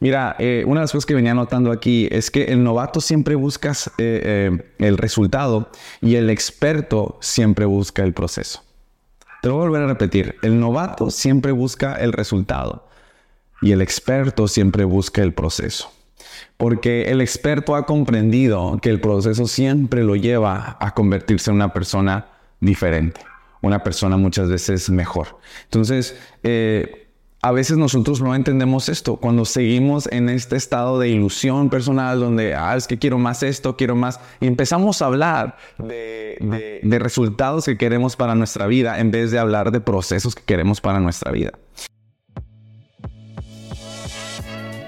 Mira, eh, una de las cosas que venía notando aquí es que el novato siempre busca eh, eh, el resultado y el experto siempre busca el proceso. Te voy a volver a repetir. El novato siempre busca el resultado y el experto siempre busca el proceso. Porque el experto ha comprendido que el proceso siempre lo lleva a convertirse en una persona diferente, una persona muchas veces mejor. Entonces, eh, a veces nosotros no entendemos esto. Cuando seguimos en este estado de ilusión personal, donde, ah, es que quiero más esto, quiero más, y empezamos a hablar de, de resultados que queremos para nuestra vida en vez de hablar de procesos que queremos para nuestra vida.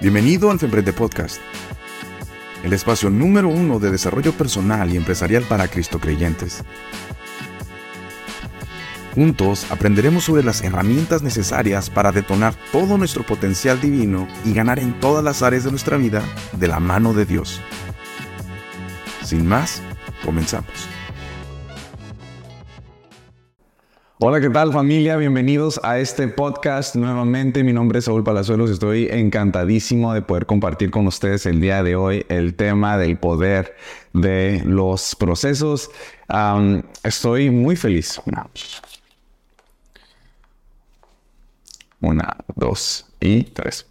Bienvenido al Femprende Podcast, el espacio número uno de desarrollo personal y empresarial para Cristo creyentes. Juntos aprenderemos sobre las herramientas necesarias para detonar todo nuestro potencial divino y ganar en todas las áreas de nuestra vida de la mano de Dios. Sin más, comenzamos. Hola, ¿qué tal familia? Bienvenidos a este podcast nuevamente. Mi nombre es Saúl Palazuelos estoy encantadísimo de poder compartir con ustedes el día de hoy el tema del poder de los procesos. estoy muy feliz. Una, dos y tres.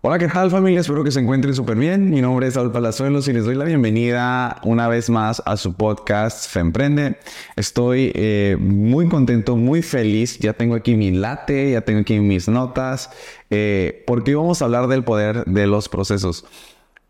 Hola, ¿qué tal familia? Espero que se encuentren súper bien. Mi nombre es Saúl Palazuelos y les doy la bienvenida una vez más a su podcast Femprende. Estoy eh, muy contento, muy feliz. Ya tengo aquí mi late, ya tengo aquí mis notas, eh, porque vamos a hablar del poder de los procesos.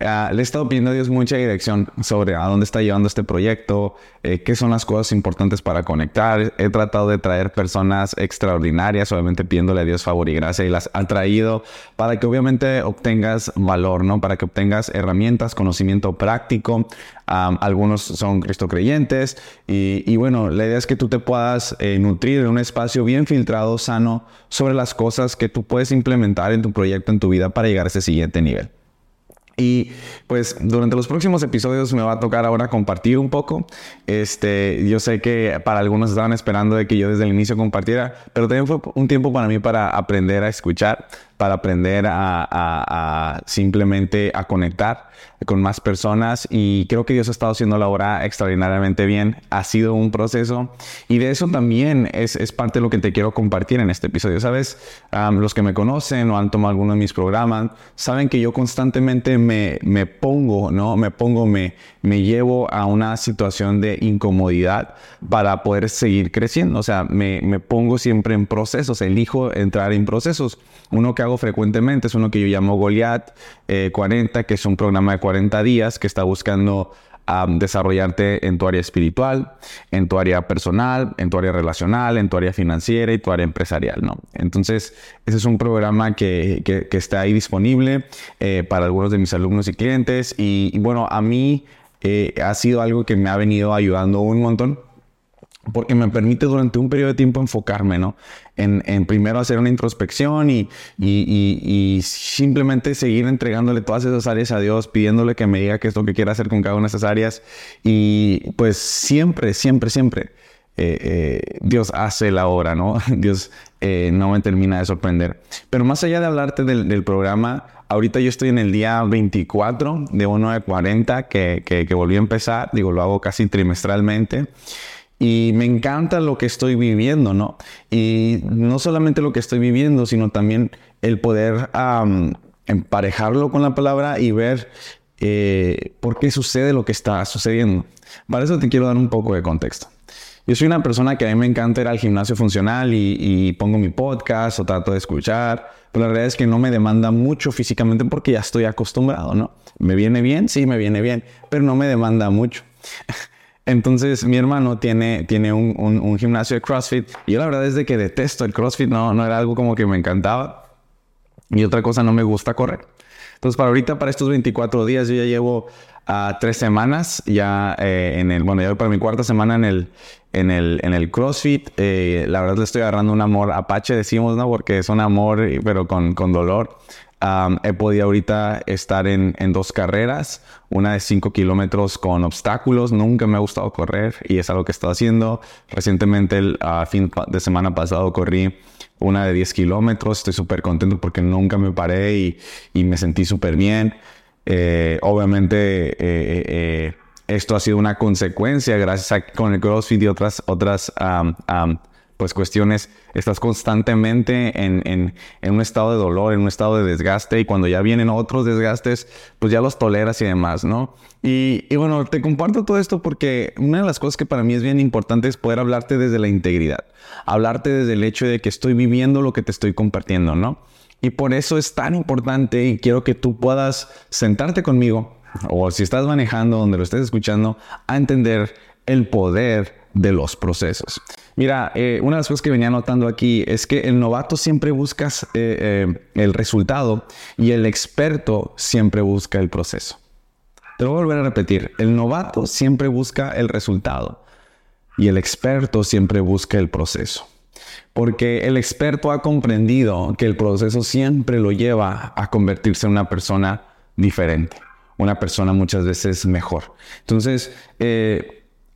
Ah, le he estado pidiendo a Dios mucha dirección sobre a dónde está llevando este proyecto, eh, qué son las cosas importantes para conectar. He tratado de traer personas extraordinarias, obviamente pidiéndole a Dios favor y gracia y las ha traído para que obviamente obtengas valor, ¿no? Para que obtengas herramientas, conocimiento práctico. algunos son cristo creyentes y, y, bueno, la idea es que tú te puedas eh, nutrir en un espacio bien filtrado, sano, sobre las cosas que tú puedes implementar en tu proyecto, en tu vida para llegar a ese siguiente nivel. Y pues durante los próximos episodios me va a tocar ahora compartir un poco. Este, yo sé que para algunos estaban esperando de que yo desde el inicio compartiera, pero también fue un tiempo para mí para aprender a escuchar, para aprender a, simplemente a conectar con más personas y creo que Dios ha estado haciendo la obra extraordinariamente bien. Ha sido un proceso y de eso también es, parte de lo que te quiero compartir en este episodio. Sabes, los que me conocen o han tomado alguno de mis programas saben que yo constantemente me, me pongo, ¿no? Me pongo, me, me llevo a una situación de incomodidad para poder seguir creciendo. O sea, me, me pongo siempre en procesos, elijo entrar en procesos. Uno que hago frecuentemente es uno que yo llamo Goliath 40, eh, que es un programa de 40 días que está buscando desarrollarte en tu área espiritual, en tu área personal, en tu área relacional, en tu área financiera y tu área empresarial, ¿no? Entonces, ese es un programa que, que, está ahí disponible eh, para algunos de mis alumnos y clientes y, bueno, a mí eh, ha sido algo que me ha venido ayudando un montón porque me permite durante un periodo de tiempo enfocarme, ¿no? En, primero hacer una introspección y, y, simplemente seguir entregándole todas esas áreas a Dios, pidiéndole que me diga qué es lo que quiere hacer con cada una de esas áreas. Y pues siempre, siempre, siempre eh, eh, Dios hace la obra, ¿no? Dios eh, no me termina de sorprender. Pero más allá de hablarte del, del, programa, ahorita yo estoy en el día 24 de 1 de 40 que, que, que volví a empezar, digo, lo hago casi trimestralmente. Y me encanta lo que estoy viviendo, ¿no? Y no solamente lo que estoy viviendo, sino también el poder emparejarlo con la palabra y ver eh, por qué sucede lo que está sucediendo. Para eso te quiero dar un poco de contexto. Yo soy una persona que a mí me encanta ir al gimnasio funcional y, y, pongo mi podcast o trato de escuchar, pero la realidad es que no me demanda mucho físicamente porque ya estoy acostumbrado, ¿no? ¿Me viene bien? Sí, me viene bien, pero no me demanda mucho. Entonces mi hermano tiene, tiene un, un, gimnasio de CrossFit y yo la verdad es de que detesto el CrossFit, no, no era algo como que me encantaba. Y otra cosa, no me gusta correr. Entonces para ahorita, para estos 24 días, yo ya llevo a tres semanas ya eh, en el, bueno, ya voy para mi cuarta semana en el, en el, en el CrossFit. Eh, la verdad le estoy agarrando un amor apache, decimos, ¿no? Porque es un amor, pero con, con dolor he podido ahorita estar en, dos carreras, una de 5 kilómetros con obstáculos. Nunca me ha gustado correr y es algo que he estado haciendo. Recientemente, el fin de semana pasado, corrí una de 10 kilómetros. Estoy súper contento porque nunca me paré y, me sentí súper bien. Eh, obviamente, eh, eh, esto ha sido una consecuencia gracias a con el CrossFit y otras, otras pues cuestiones, estás constantemente en, un estado de dolor, en un estado de desgaste y cuando ya vienen otros desgastes, pues ya los toleras y demás, ¿no? Y, y, bueno, te comparto todo esto porque una de las cosas que para mí es bien importante es poder hablarte desde la integridad, hablarte desde el hecho de que estoy viviendo lo que te estoy compartiendo, ¿no? Y por eso es tan importante y quiero que tú puedas sentarte conmigo o si estás manejando donde lo estés escuchando a entender el poder de los procesos. Mira, eh, una de las cosas que venía notando aquí es que el novato siempre busca eh, eh, el resultado y el experto siempre busca el proceso. Te lo voy a volver a repetir. El novato siempre busca el resultado y el experto siempre busca el proceso. Porque el experto ha comprendido que el proceso siempre lo lleva a convertirse en una persona diferente, una persona muchas veces mejor. Entonces,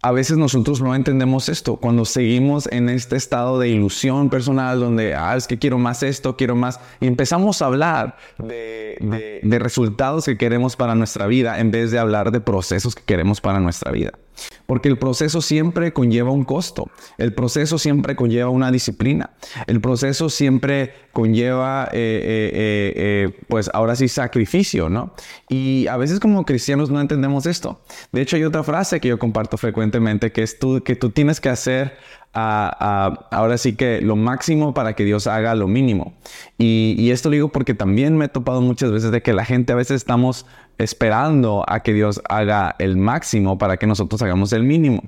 a veces nosotros no entendemos esto. Cuando seguimos en este estado de ilusión personal, donde, ah, es que quiero más esto, quiero más, y empezamos a hablar de, de resultados que queremos para nuestra vida en vez de hablar de procesos que queremos para nuestra vida. Porque el proceso siempre conlleva un costo, el proceso siempre conlleva una disciplina, el proceso siempre conlleva, eh, eh, eh, pues ahora sí, sacrificio, ¿no? Y a veces como cristianos no entendemos esto. De hecho, hay otra frase que yo comparto frecuentemente, que es tú, que tú tienes que hacer ahora sí que lo máximo para que Dios haga lo mínimo. Y, esto lo digo porque también me he topado muchas veces de que la gente a veces estamos esperando a que Dios haga el máximo para que nosotros hagamos el mínimo.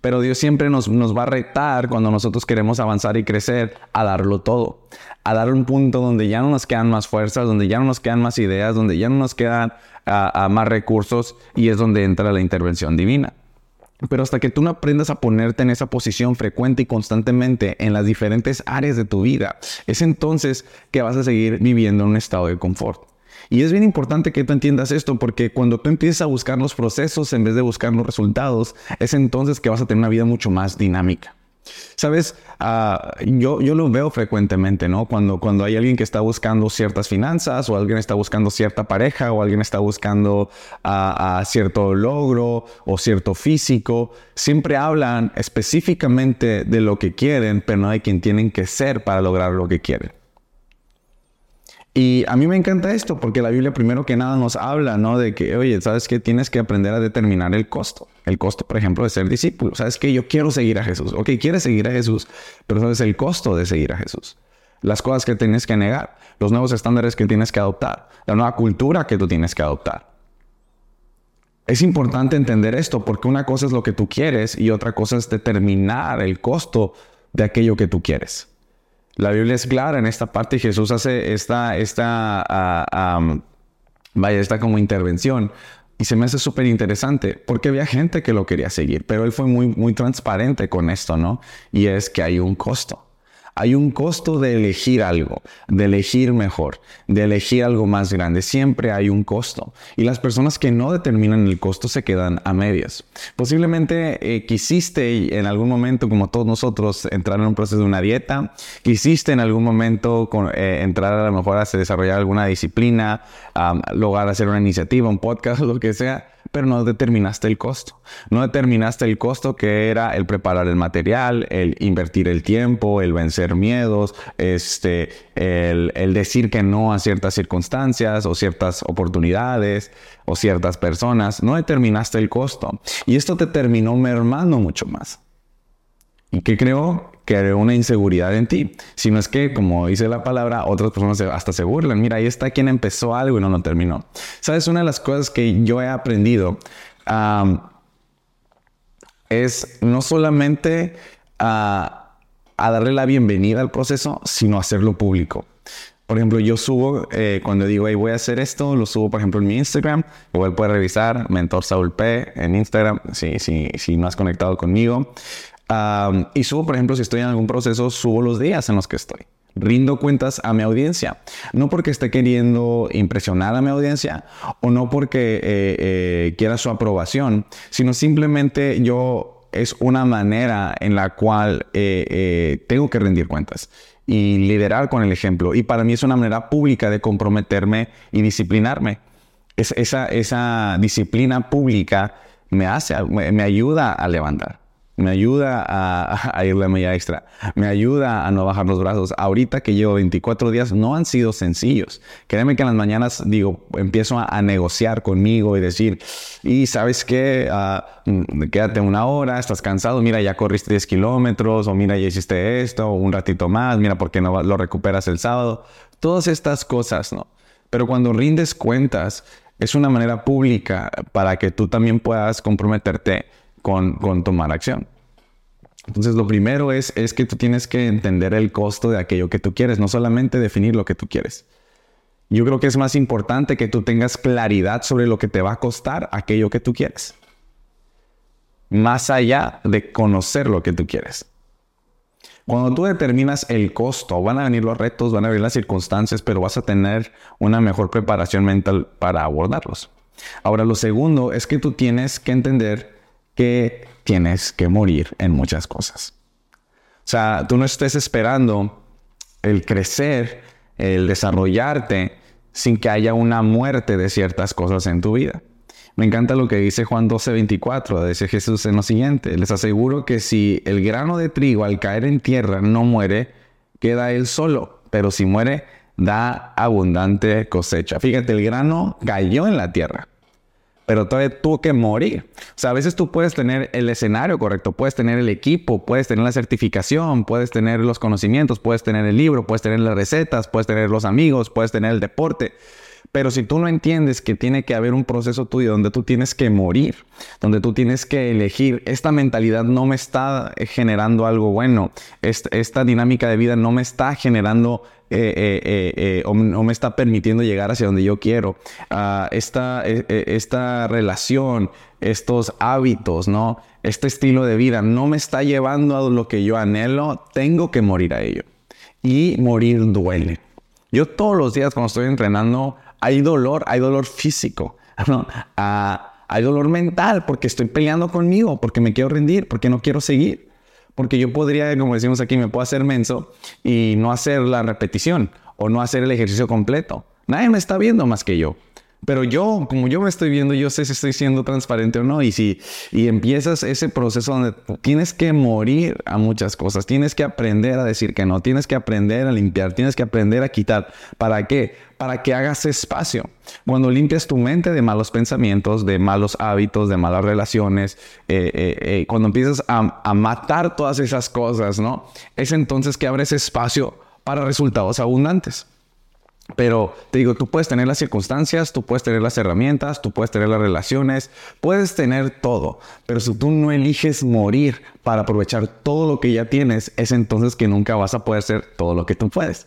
Pero Dios siempre nos, nos va a retar cuando nosotros queremos avanzar y crecer a darlo todo, a dar un punto donde ya no nos quedan más fuerzas, donde ya no nos quedan más ideas, donde ya no nos quedan más recursos y es donde entra la intervención divina. Pero hasta que tú no aprendas a ponerte en esa posición frecuente y constantemente en las diferentes áreas de tu vida, es entonces que vas a seguir viviendo en un estado de confort. Y es bien importante que tú entiendas esto porque cuando tú empiezas a buscar los procesos en vez de buscar los resultados, es entonces que vas a tener una vida mucho más dinámica. Sabes, ah, yo, yo lo veo frecuentemente, ¿no? Cuando, cuando hay alguien que está buscando ciertas finanzas o alguien está buscando cierta pareja o alguien está buscando cierto logro o cierto físico, siempre hablan específicamente de lo que quieren, pero no de quién tienen que ser para lograr lo que quieren. Y a mí me encanta esto porque la Biblia primero que nada nos habla, ¿no? De que, oye, ¿sabes qué? Tienes que aprender a determinar el costo. El costo, por ejemplo, de ser discípulo. ¿Sabes qué? Yo quiero seguir a Jesús. Ok, quieres seguir a Jesús, pero ¿sabes el costo de seguir a Jesús? Las cosas que tienes que negar, los nuevos estándares que tienes que adoptar, la nueva cultura que tú tienes que adoptar. Es importante entender esto porque una cosa es lo que tú quieres y otra cosa es determinar el costo de aquello que tú quieres. La Biblia es clara en esta parte y Jesús hace esta, esta, uh, vaya, esta como intervención. Y se me hace súper interesante porque había gente que lo quería seguir, pero él fue muy, muy transparente con esto, ¿no? Y es que hay un costo. Hay un costo de elegir algo, de elegir mejor, de elegir algo más grande. Siempre hay un costo. Y las personas que no determinan el costo se quedan a medias. Posiblemente eh, quisiste en algún momento, como todos nosotros, entrar en un proceso de una dieta. Quisiste en algún momento eh, entrar a lo mejor a desarrollar alguna disciplina, lograr hacer una iniciativa, un podcast lo que sea pero no determinaste el costo. No determinaste el costo que era el preparar el material, el invertir el tiempo, el vencer miedos, este, el, decir que no a ciertas circunstancias o ciertas oportunidades o ciertas personas. No determinaste el costo. Y esto te terminó mermando mucho más. ¿Y qué creó? Creó una inseguridad en ti. Si no es que, como dice la palabra, otras personas hasta se burlan. Mira, ahí está quien empezó algo y no lo terminó. ¿Sabes? Una de las cosas que yo he aprendido es no solamente a, darle la bienvenida al proceso, sino hacerlo público. Por ejemplo, yo subo, eh, cuando digo, hey, voy a hacer esto, lo subo, por ejemplo, en mi Instagram. Igual puedes revisar, Mentor Saúl P en Instagram, si, si, si no has conectado conmigo y subo, por ejemplo, si estoy en algún proceso, subo los días en los que estoy. rindo cuentas a mi audiencia. No porque esté queriendo impresionar a mi audiencia o no porque eh, eh, quiera su aprobación, sino simplemente yo es una manera en la cual eh, tengo que rendir cuentas y liderar con el ejemplo. Y para mí es una manera pública de comprometerme y disciplinarme. Es, esa, esa disciplina pública me hace, me ayuda a levantar me ayuda a, ir la media extra, me ayuda a no bajar los brazos. Ahorita que llevo 24 días no han sido sencillos. Créeme que en las mañanas digo, empiezo a, negociar conmigo y decir, y sabes qué, mm, quédate una hora, estás cansado, mira, ya corriste 10 kilómetros, o mira, ya hiciste esto, o un ratito más, mira, ¿por qué no lo recuperas el sábado? Todas estas cosas, ¿no? Pero cuando rindes cuentas, es una manera pública para que tú también puedas comprometerte con, tomar acción. Entonces, lo primero es, es que tú tienes que entender el costo de aquello que tú quieres, no solamente definir lo que tú quieres. Yo creo que es más importante que tú tengas claridad sobre lo que te va a costar aquello que tú quieres. Más allá de conocer lo que tú quieres. Cuando tú determinas el costo, van a venir los retos, van a venir las circunstancias, pero vas a tener una mejor preparación mental para abordarlos. Ahora, lo segundo es que tú tienes que entender que tienes que morir en muchas cosas. O sea, tú no estés esperando el crecer, el desarrollarte sin que haya una muerte de ciertas cosas en tu vida. Me encanta lo que dice Juan 12, 24. Dice Jesús en lo siguiente. Les aseguro que si el grano de trigo al caer en tierra no muere, queda él solo. Pero si muere, da abundante cosecha. Fíjate, el grano cayó en la tierra pero todavía tuvo que morir. O sea, a veces tú puedes tener el escenario correcto, puedes tener el equipo, puedes tener la certificación, puedes tener los conocimientos, puedes tener el libro, puedes tener las recetas, puedes tener los amigos, puedes tener el deporte. Pero si tú no entiendes que tiene que haber un proceso tuyo donde tú tienes que morir, donde tú tienes que elegir, esta mentalidad no me está generando algo bueno, esta, dinámica de vida no me está generando eh, eh, eh, o no me está permitiendo llegar hacia donde yo quiero. Ah, esta, esta relación, estos hábitos, ¿no? Este estilo de vida no me está llevando a lo que yo anhelo, tengo que morir a ello. Y morir duele. Yo todos los días cuando estoy entrenando hay dolor, hay dolor físico, ah, hay dolor mental porque estoy peleando conmigo, porque me quiero rendir, porque no quiero seguir. Porque yo podría, como decimos aquí, me puedo hacer menso y no hacer la repetición o no hacer el ejercicio completo. Nadie me está viendo más que yo. Pero yo, como yo me estoy viendo, yo sé si estoy siendo transparente o no. Y si y empiezas ese proceso donde tienes que morir a muchas cosas, tienes que aprender a decir que no, tienes que aprender a limpiar, tienes que aprender a quitar. ¿Para qué? Para que hagas espacio. Cuando limpias tu mente de malos pensamientos, de malos hábitos, de malas relaciones, eh, eh, eh, cuando empiezas a, a matar todas esas cosas, ¿no? Es entonces que abres espacio para resultados abundantes. Pero te digo, tú puedes tener las circunstancias, tú puedes tener las herramientas, tú puedes tener las relaciones, puedes tener todo. Pero si tú no eliges morir para aprovechar todo lo que ya tienes, es entonces que nunca vas a poder hacer todo lo que tú puedes.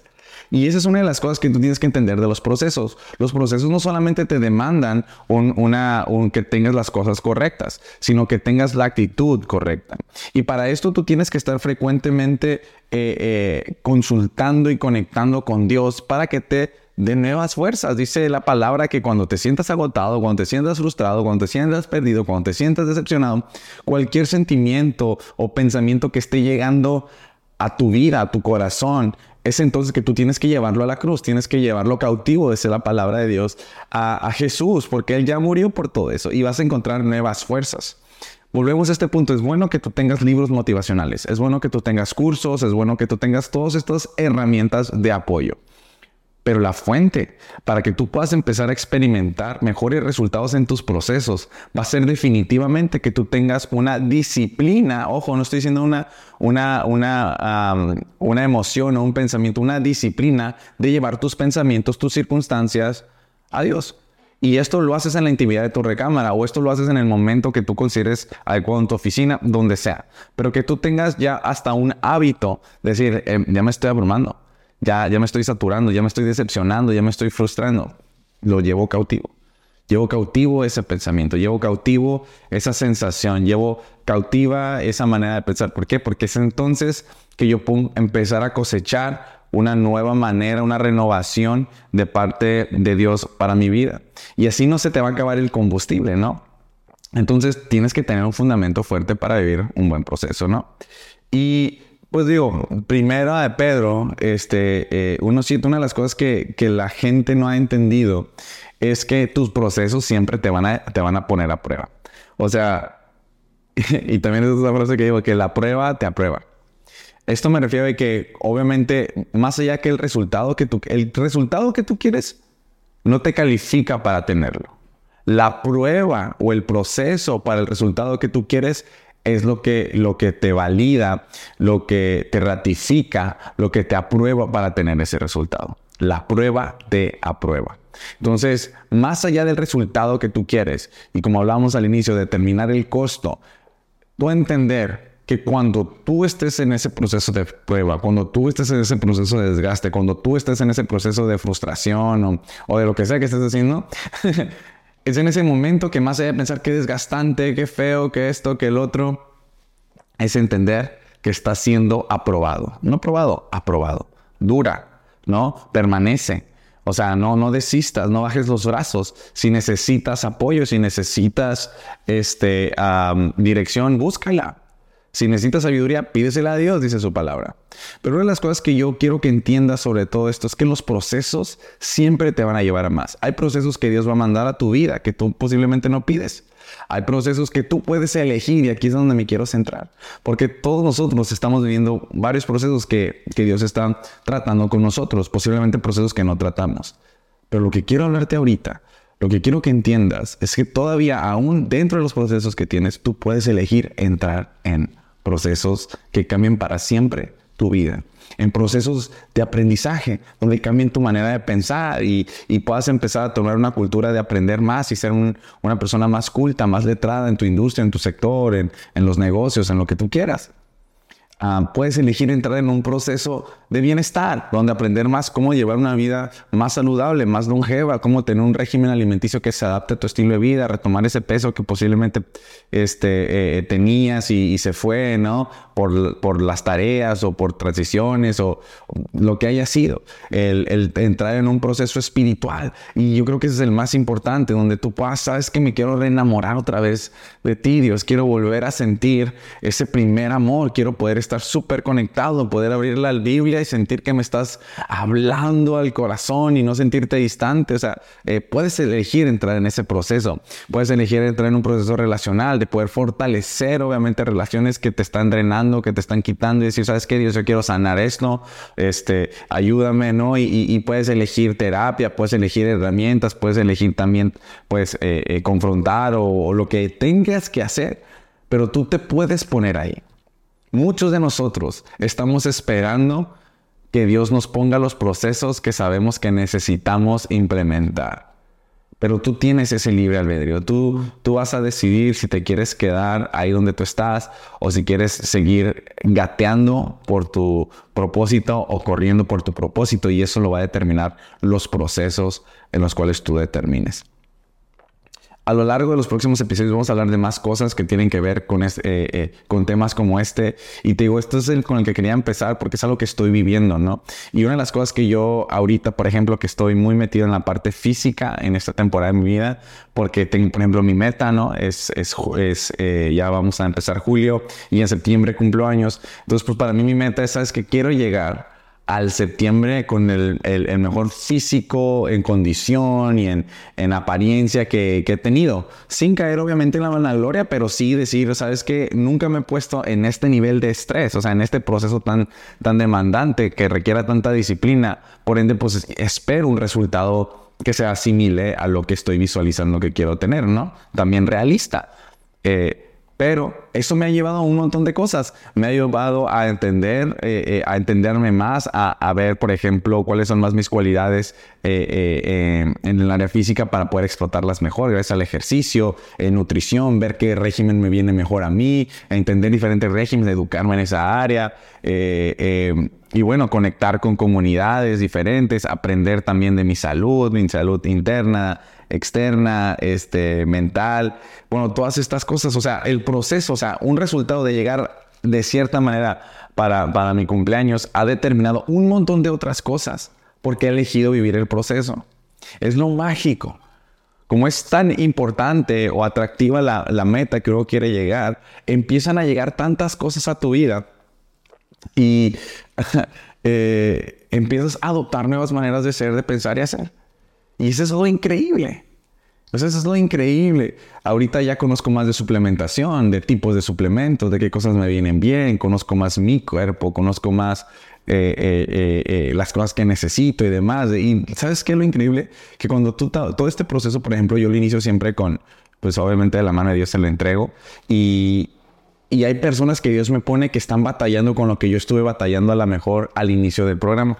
Y esa es una de las cosas que tú tienes que entender de los procesos. Los procesos no solamente te demandan una, que tengas las cosas correctas, sino que tengas la actitud correcta. Y para esto tú tienes que estar frecuentemente eh, eh, consultando y conectando con Dios para que te dé nuevas fuerzas. Dice la palabra que cuando te sientas agotado, cuando te sientas frustrado, cuando te sientas perdido, cuando te sientas decepcionado, cualquier sentimiento o pensamiento que esté llegando a tu vida, a tu corazón, es entonces que tú tienes que llevarlo a la cruz, tienes que llevarlo cautivo, desde la palabra de Dios, a, Jesús, porque Él ya murió por todo eso y vas a encontrar nuevas fuerzas. Volvemos a este punto. Es bueno que tú tengas libros motivacionales, es bueno que tú tengas cursos, es bueno que tú tengas todas estas herramientas de apoyo. Pero la fuente para que tú puedas empezar a experimentar mejores resultados en tus procesos va a ser definitivamente que tú tengas una disciplina. Ojo, no estoy diciendo una, una, una, una emoción o un pensamiento, una disciplina de llevar tus pensamientos, tus circunstancias a Dios. Y esto lo haces en la intimidad de tu recámara o esto lo haces en el momento que tú consideres adecuado en tu oficina, donde sea. Pero que tú tengas ya hasta un hábito, decir, em, ya me estoy abrumando ya, ya me estoy saturando, ya me estoy decepcionando, ya me estoy frustrando. Lo llevo cautivo. Llevo cautivo ese pensamiento, llevo cautivo esa sensación, llevo cautiva esa manera de pensar. ¿Por qué? Porque es entonces que yo puedo empezar a cosechar una nueva manera, una renovación de parte de Dios para mi vida. Y así no se te va a acabar el combustible, ¿no? Entonces tienes que tener un fundamento fuerte para vivir un buen proceso, ¿no? Y pues digo, primero de Pedro, este, eh, uno siente una de las cosas que, que, la gente no ha entendido es que tus procesos siempre te van a, te van a poner a prueba. O sea, y también es otra frase que digo, que la prueba te aprueba. Esto me refiero a que, obviamente, más allá que el resultado que tú, el resultado que tú quieres, no te califica para tenerlo. La prueba o el proceso para el resultado que tú quieres es lo que, lo que te valida, lo que te ratifica, lo que te aprueba para tener ese resultado. La prueba te aprueba. Entonces, más allá del resultado que tú quieres, y como hablábamos al inicio, determinar el costo, tú entender que cuando tú estés en ese proceso de prueba, cuando tú estés en ese proceso de desgaste, cuando tú estés en ese proceso de frustración o, de lo que sea que estés haciendo, es en ese momento que más allá de pensar qué desgastante, qué feo, qué esto, qué el otro, es entender que está siendo aprobado. No aprobado, aprobado. Dura, ¿no? Permanece. O sea, no, no desistas, no bajes los brazos. Si necesitas apoyo, si necesitas este, dirección, búscala. Si necesitas sabiduría, pídesela a Dios, dice su palabra. Pero una de las cosas que yo quiero que entiendas sobre todo esto es que los procesos siempre te van a llevar a más. Hay procesos que Dios va a mandar a tu vida que tú posiblemente no pides. Hay procesos que tú puedes elegir y aquí es donde me quiero centrar. Porque todos nosotros estamos viviendo varios procesos que, que Dios está tratando con nosotros, posiblemente procesos que no tratamos. Pero lo que quiero hablarte ahorita lo que quiero que entiendas es que todavía aún dentro de los procesos que tienes, tú puedes elegir entrar en procesos que cambien para siempre tu vida, en procesos de aprendizaje, donde cambien tu manera de pensar y, puedas empezar a tomar una cultura de aprender más y ser una persona más culta, más letrada en tu industria, en tu sector, en los negocios, en lo que tú quieras. Ah, puedes elegir entrar en un proceso de bienestar, donde aprender más cómo llevar una vida más saludable, más longeva, cómo tener un régimen alimenticio que se adapte a tu estilo de vida, retomar ese peso que posiblemente este, eh, tenías y, se fue, ¿no? Por, por, las tareas o por transiciones o, lo que haya sido. El, el, entrar en un proceso espiritual. Y yo creo que ese es el más importante, donde tú puedas, sabes que me quiero reenamorar otra vez de ti, Dios. Quiero volver a sentir ese primer amor. Quiero poder estar súper conectado, poder abrir la Biblia y sentir que me estás hablando al corazón y no sentirte distante. O sea, eh, puedes elegir entrar en ese proceso. Puedes elegir entrar en un proceso relacional, de poder fortalecer, obviamente, relaciones que te están drenando, que te están quitando y decir, ¿sabes qué? Dios, yo quiero sanar esto, este, ayúdame, ¿no? Y, puedes elegir terapia, puedes elegir herramientas, puedes elegir también, pues, eh, eh, confrontar o lo que tengas que hacer, pero tú te puedes poner ahí. Muchos de nosotros estamos esperando que Dios nos ponga los procesos que sabemos que necesitamos implementar. Pero tú tienes ese libre albedrío. Tú, tú vas a decidir si te quieres quedar ahí donde tú estás o si quieres seguir gateando por tu propósito o corriendo por tu propósito. Y eso lo va a determinar los procesos en los cuales tú determines a lo largo de los próximos episodios vamos a hablar de más cosas que tienen que ver con, eh, eh, con temas como este. Y te digo, esto es el con el que quería empezar porque es algo que estoy viviendo, ¿no? Y una de las cosas que yo ahorita, por ejemplo, que estoy muy metido en la parte física en esta temporada de mi vida, porque tengo, por ejemplo, mi meta, ¿no? Es, es, es eh, ya vamos a empezar julio y en septiembre cumplo años. Entonces, pues para mí mi meta es, ¿sabes? Que quiero llegar al septiembre con el, mejor físico en condición y en, en apariencia que, he tenido. Sin caer obviamente en la vanagloria, pero sí decir, sabes que nunca me he puesto en este nivel de estrés, o sea, en este proceso tan, tan demandante que requiera tanta disciplina. Por ende, pues espero un resultado que se asimile a lo que estoy visualizando que quiero tener, ¿no? También realista. Eh, pero eso me ha llevado a un montón de cosas. Me ha llevado a entender, eh, eh, a entenderme más, a, ver, por ejemplo, cuáles son más mis cualidades eh, en el área física para poder explotarlas mejor, gracias al ejercicio, nutrición, ver qué régimen me viene mejor a mí, entender diferentes regímenes, educarme en esa área. y bueno, conectar con comunidades diferentes, aprender también de mi salud, mi salud interna, externa, este, mental, bueno, todas estas cosas, o sea, el proceso, o sea, un resultado de llegar de cierta manera para, para mi cumpleaños ha determinado un montón de otras cosas porque he elegido vivir el proceso. Es lo mágico. Como es tan importante o atractiva la, la meta que uno quiere llegar, empiezan a llegar tantas cosas a tu vida y eh, empiezas a adoptar nuevas maneras de ser, de pensar y hacer. Y eso es lo increíble. Pues eso es lo increíble. Ahorita ya conozco más de suplementación, de tipos de suplementos, de qué cosas me vienen bien, conozco más mi cuerpo, conozco más eh, eh, eh, las cosas que necesito y demás. Y ¿sabes qué es lo increíble? Que cuando tú, todo este proceso, por ejemplo, yo lo inicio siempre con, pues obviamente de la mano de Dios se lo entrego. Y, y hay personas que Dios me pone que están batallando con lo que yo estuve batallando a lo mejor al inicio del programa.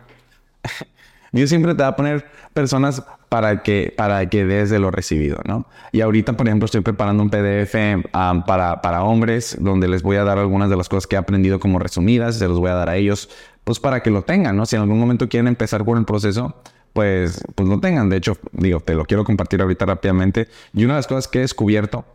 Dios siempre te va a poner personas para que, para que des de lo recibido, ¿no? Y ahorita, por ejemplo, estoy preparando un PDF um, para, para hombres donde les voy a dar algunas de las cosas que he aprendido como resumidas, se los voy a dar a ellos, pues para que lo tengan, ¿no? Si en algún momento quieren empezar con el proceso, pues, pues lo tengan. De hecho, digo, te lo quiero compartir ahorita rápidamente. Y una de las cosas que he descubierto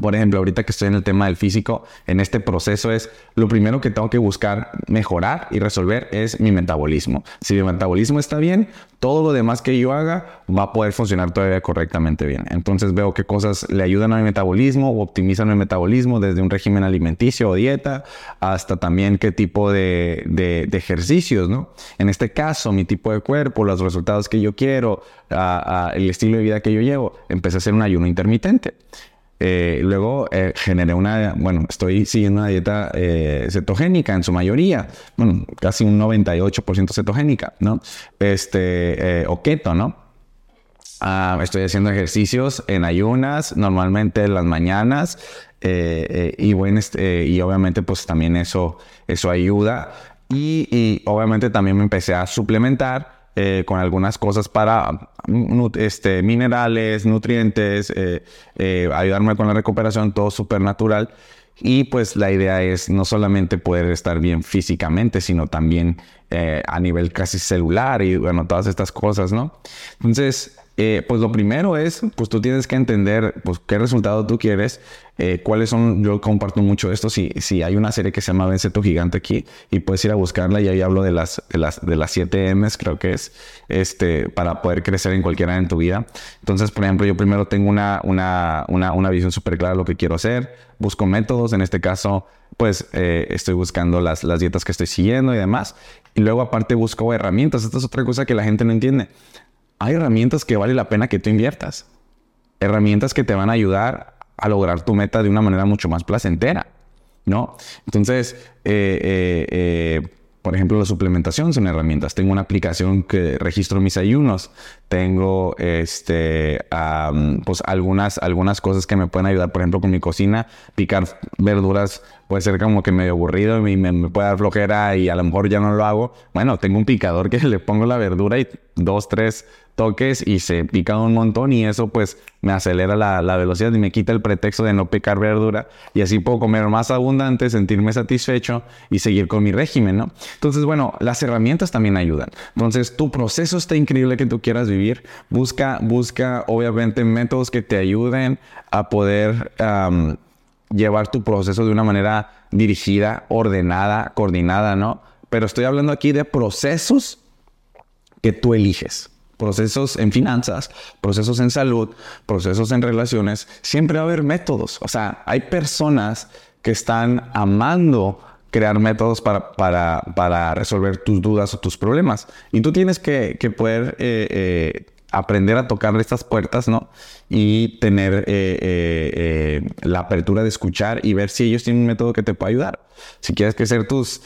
por ejemplo, ahorita que estoy en el tema del físico, en este proceso es lo primero que tengo que buscar mejorar y resolver es mi metabolismo. Si mi metabolismo está bien, todo lo demás que yo haga va a poder funcionar todavía correctamente bien. Entonces veo qué cosas le ayudan a mi metabolismo o optimizan mi metabolismo desde un régimen alimenticio o dieta hasta también qué tipo de, de, ejercicios, ¿no? En este caso, mi tipo de cuerpo, los resultados que yo quiero, el estilo de vida que yo llevo, empecé a hacer un ayuno intermitente. Eh, luego eh, generé una, bueno, estoy siguiendo una dieta eh, cetogénica en su mayoría, bueno, casi un 98% cetogénica, ¿no? Este, o keto, ¿no? Ah, estoy haciendo ejercicios en ayunas, normalmente en las mañanas, y, bueno, este, y obviamente pues también eso, eso ayuda. y obviamente también me empecé a suplementar eh, con algunas cosas para este, minerales, nutrientes, eh, eh, ayudarme con la recuperación, todo súper natural. Y pues la idea es no solamente poder estar bien físicamente, sino también a nivel casi celular y bueno, todas estas cosas, ¿no? Entonces, eh, pues lo primero es, pues tú tienes que entender, pues qué resultado tú quieres, eh, cuáles son, yo comparto mucho esto, si, si hay una serie que se llama Vence tu gigante aquí y puedes ir a buscarla y ahí hablo de las, de las, de las 7 M's, creo que es, este, para poder crecer en cualquier área en tu vida. Entonces, por ejemplo, yo primero tengo una, una, una, una visión súper clara de lo que quiero hacer, busco métodos, en este caso, pues eh, estoy buscando las, las dietas que estoy siguiendo y demás. Y luego aparte busco herramientas. Esta es otra cosa que la gente no entiende hay herramientas que vale la pena que tú inviertas. Herramientas que te van a ayudar a lograr tu meta de una manera mucho más placentera, ¿no? Entonces, eh, eh, eh, por ejemplo, la suplementación son herramientas. Tengo una aplicación que registro mis ayunos. Tengo este, pues algunas, algunas cosas que me pueden ayudar. Por ejemplo, con mi cocina, picar verduras puede ser como que medio aburrido y me, me, puede dar flojera y a lo mejor ya no lo hago. Bueno, tengo un picador que le pongo la verdura y dos, tres toques y se pica un montón y eso pues me acelera la, la, velocidad y me quita el pretexto de no picar verdura y así puedo comer más abundante, sentirme satisfecho y seguir con mi régimen, ¿no? Entonces, bueno, las herramientas también ayudan. Entonces, tu proceso está increíble que tú quieras vivir. Busca, busca obviamente métodos que te ayuden a poder llevar tu proceso de una manera dirigida, ordenada, coordinada, ¿no? Pero estoy hablando aquí de procesos que tú eliges. Procesos en finanzas, procesos en salud, procesos en relaciones. Siempre va a haber métodos. O sea, hay personas que están amando crear métodos para, para, para resolver tus dudas o tus problemas. Y tú tienes que, que poder eh, eh, aprender a tocar estas puertas, ¿no? Y tener eh, eh, eh, la apertura de escuchar y ver si ellos tienen un método que te pueda ayudar. Si quieres crecer tus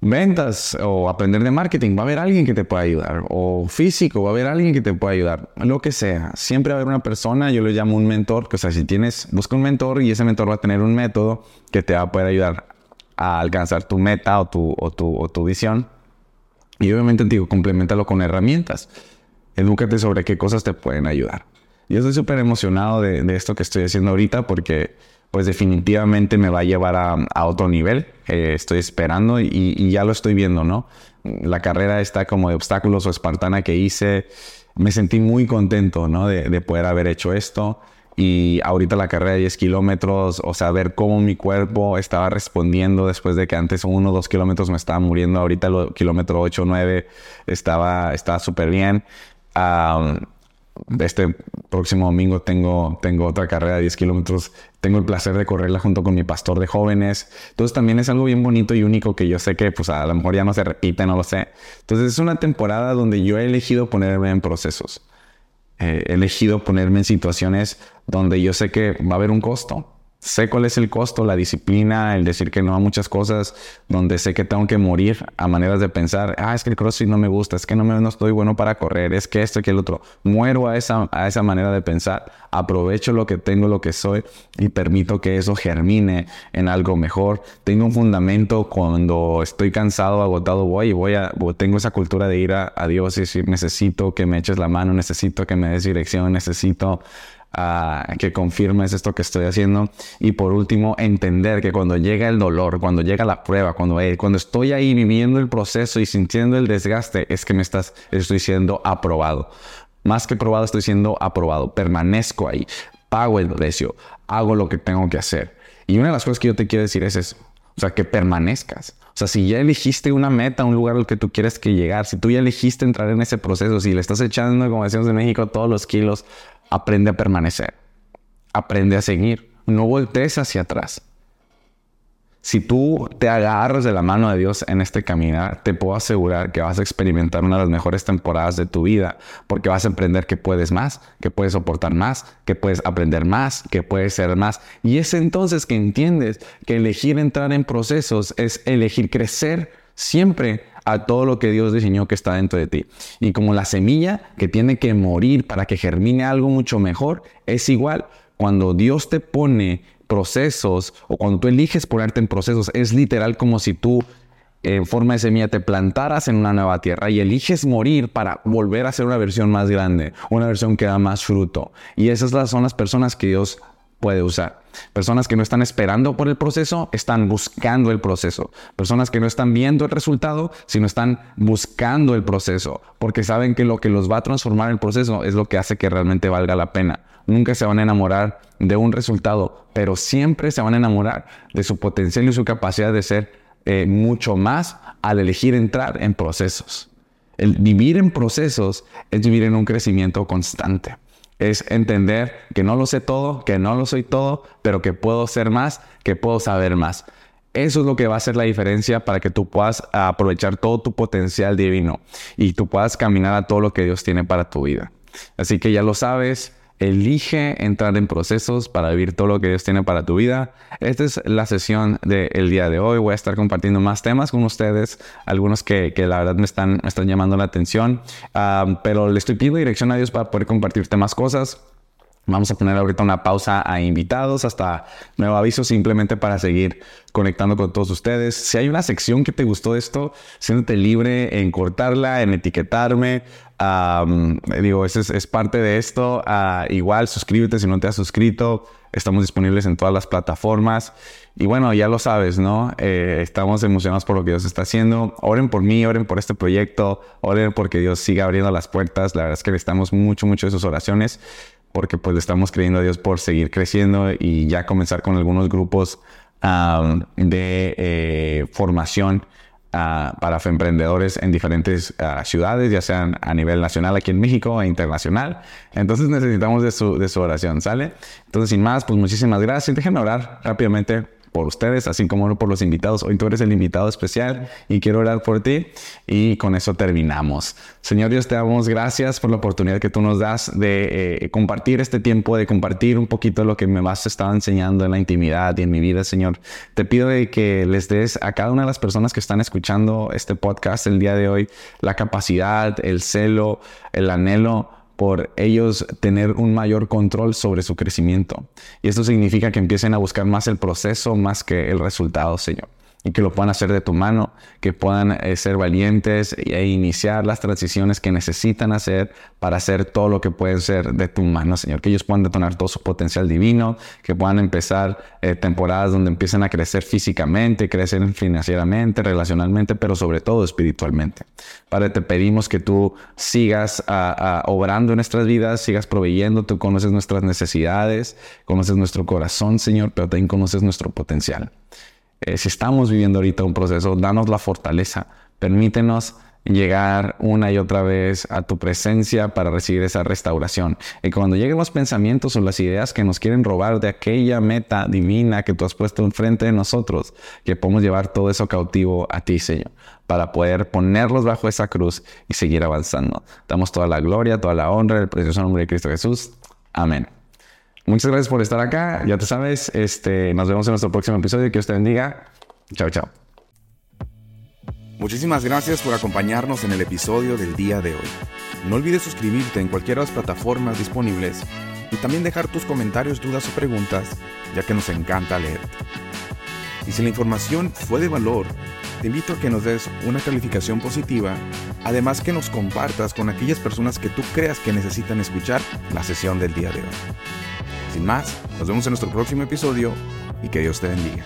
ventas o aprender de marketing, va a haber alguien que te pueda ayudar. O físico, va a haber alguien que te pueda ayudar. Lo que sea. Siempre va a haber una persona, yo le llamo un mentor, que o sea, si tienes, busca un mentor y ese mentor va a tener un método que te va a poder ayudar a alcanzar tu meta o tu, o tu, o tu visión. Y obviamente, digo, complementalo con herramientas edúcate sobre qué cosas te pueden ayudar. Yo estoy súper emocionado de, esto que estoy haciendo ahorita porque pues definitivamente me va a llevar a, otro nivel. Eh, estoy esperando y, ya lo estoy viendo, ¿no? La carrera está como de obstáculos o espartana que hice. Me sentí muy contento, ¿no? De, poder haber hecho esto. y ahorita la carrera de 10 kilómetros, o sea, ver cómo mi cuerpo estaba respondiendo después de que antes uno o dos kilómetros me estaba muriendo, ahorita el kilómetro 8 o 9 estaba súper bien. Este próximo domingo tengo, tengo otra carrera de 10 kilómetros. Tengo el placer de correrla junto con mi pastor de jóvenes. Entonces también es algo bien bonito y único que yo sé que pues a lo mejor ya no se repite, no lo sé. Entonces es una temporada donde yo he elegido ponerme en procesos he elegido ponerme en situaciones donde yo sé que va a haber un costo sé cuál es el costo, la disciplina, el decir que no a muchas cosas, donde sé que tengo que morir a maneras de pensar, ah, es que el CrossFit no me gusta, es que no, me, no estoy bueno para correr, es que esto y que el otro. Muero a esa, a esa manera de pensar, aprovecho lo que tengo, lo que soy y permito que eso germine en algo mejor. Tengo un fundamento cuando estoy cansado, agotado, voy y voy a, tengo esa cultura de ir a, a Dios y decir, necesito que me eches la mano, necesito que me des dirección, necesito que confirmes esto que estoy haciendo. Y por último, entender que cuando llega el dolor, cuando llega la prueba, cuando, eh, cuando estoy ahí viviendo el proceso y sintiendo el desgaste, es que me estás, estoy siendo aprobado. Más que probado, estoy siendo aprobado. Permanezco ahí, pago el precio, hago lo que tengo que hacer. Y una de las cosas que yo te quiero decir es eso. O sea, que permanezcas. O sea, si ya elegiste una meta, un lugar al que tú quieres que llegar, si tú ya elegiste entrar en ese proceso, si le estás echando, como decíamos en México, todos los kilos, aprende a permanecer, aprende a seguir, no voltees hacia atrás. Si tú te agarras de la mano de Dios en este caminar, te puedo asegurar que vas a experimentar una de las mejores temporadas de tu vida, porque vas a aprender que puedes más, que puedes soportar más, que puedes aprender más, que puedes ser más. Y es entonces que entiendes que elegir entrar en procesos es elegir crecer siempre a todo lo que Dios diseñó que está dentro de ti. Y como la semilla que tiene que morir para que germine algo mucho mejor, es igual. Cuando Dios te pone procesos o cuando tú eliges ponerte en procesos, es literal como si tú en forma de semilla te plantaras en una nueva tierra y eliges morir para volver a ser una versión más grande, una versión que da más fruto. Y esas son las personas que Dios puede usar. Personas que no están esperando por el proceso, están buscando el proceso. Personas que no están viendo el resultado, sino están buscando el proceso, porque saben que lo que los va a transformar el proceso es lo que hace que realmente valga la pena. Nunca se van a enamorar de un resultado, pero siempre se van a enamorar de su potencial y su capacidad de ser eh, mucho más al elegir entrar en procesos. El vivir en procesos es vivir en un crecimiento constante es entender que no lo sé todo, que no lo soy todo, pero que puedo ser más, que puedo saber más. Eso es lo que va a hacer la diferencia para que tú puedas aprovechar todo tu potencial divino y tú puedas caminar a todo lo que Dios tiene para tu vida. Así que ya lo sabes, Elige entrar en procesos para vivir todo lo que Dios tiene para tu vida. Esta es la sesión del día de hoy. Voy a estar compartiendo más temas con ustedes, algunos que, la verdad me están, me están llamando la atención, ah, pero le estoy pidiendo dirección a Dios para poder compartirte más cosas. Vamos a poner ahorita una pausa a invitados hasta nuevo aviso simplemente para seguir conectando con todos ustedes. Si hay una sección que te gustó de esto, siéntete libre en cortarla, en etiquetarme. digo, es, es, parte de esto. Ah, igual, suscríbete si no te has suscrito. Estamos disponibles en todas las plataformas. Y bueno, ya lo sabes, ¿no? Eh, estamos emocionados por lo que Dios está haciendo. Oren por mí, oren por este proyecto, oren porque Dios siga abriendo las puertas. La verdad es que necesitamos mucho, mucho de sus oraciones porque pues le estamos creyendo a Dios por seguir creciendo y ya comenzar con algunos grupos de eh, formación uh, para emprendedores en diferentes ah, ciudades, ya sean a nivel nacional aquí en México e internacional. Entonces necesitamos de su, de su oración, ¿sale? Entonces, sin más, pues muchísimas gracias. Déjenme orar rápidamente por ustedes, así como por los invitados. Hoy tú eres el invitado especial y quiero orar por ti y con eso terminamos. Señor Dios, te damos gracias por la oportunidad que tú nos das de eh, compartir este tiempo, de compartir un poquito lo que me has estado enseñando en la intimidad y en mi vida, Señor. Te pido que les des a cada una de las personas que están escuchando este podcast el día de hoy la capacidad, el celo, el anhelo por ellos tener un mayor control sobre su crecimiento. Y esto significa que empiecen a buscar más el proceso más que el resultado, Señor. Y que lo puedan hacer de tu mano, que puedan eh, ser valientes e iniciar las transiciones que necesitan hacer para hacer todo lo que pueden ser de tu mano, Señor. Que ellos puedan detonar todo su potencial divino, que puedan empezar eh, temporadas donde empiecen a crecer físicamente, crecer financieramente, relacionalmente, pero sobre todo espiritualmente. Padre, te pedimos que tú sigas obrando en nuestras vidas, sigas proveyendo, tú conoces nuestras necesidades, conoces nuestro corazón, Señor, pero también conoces nuestro potencial. Eh, si estamos viviendo ahorita un proceso, danos la fortaleza, permítenos llegar una y otra vez a tu presencia para recibir esa restauración. Y cuando lleguen los pensamientos o las ideas que nos quieren robar de aquella meta divina que tú has puesto enfrente de nosotros, que podamos llevar todo eso cautivo a ti, Señor, para poder ponerlos bajo esa cruz y seguir avanzando. Damos toda la gloria, toda la honra, el precioso nombre de Cristo Jesús. Amén. Muchas gracias por estar acá. Ya te sabes, este, nos vemos en nuestro próximo episodio. Que Dios te bendiga. Chao, chao. Muchísimas gracias por acompañarnos en el episodio del día de hoy. No olvides suscribirte en cualquiera de las plataformas disponibles y también dejar tus comentarios, dudas o preguntas, ya que nos encanta leerte. Y si la información fue de valor, te invito a que nos des una calificación positiva, además que nos compartas con aquellas personas que tú creas que necesitan escuchar la sesión del día de hoy. Sin más, nos vemos en nuestro próximo episodio y que Dios te bendiga.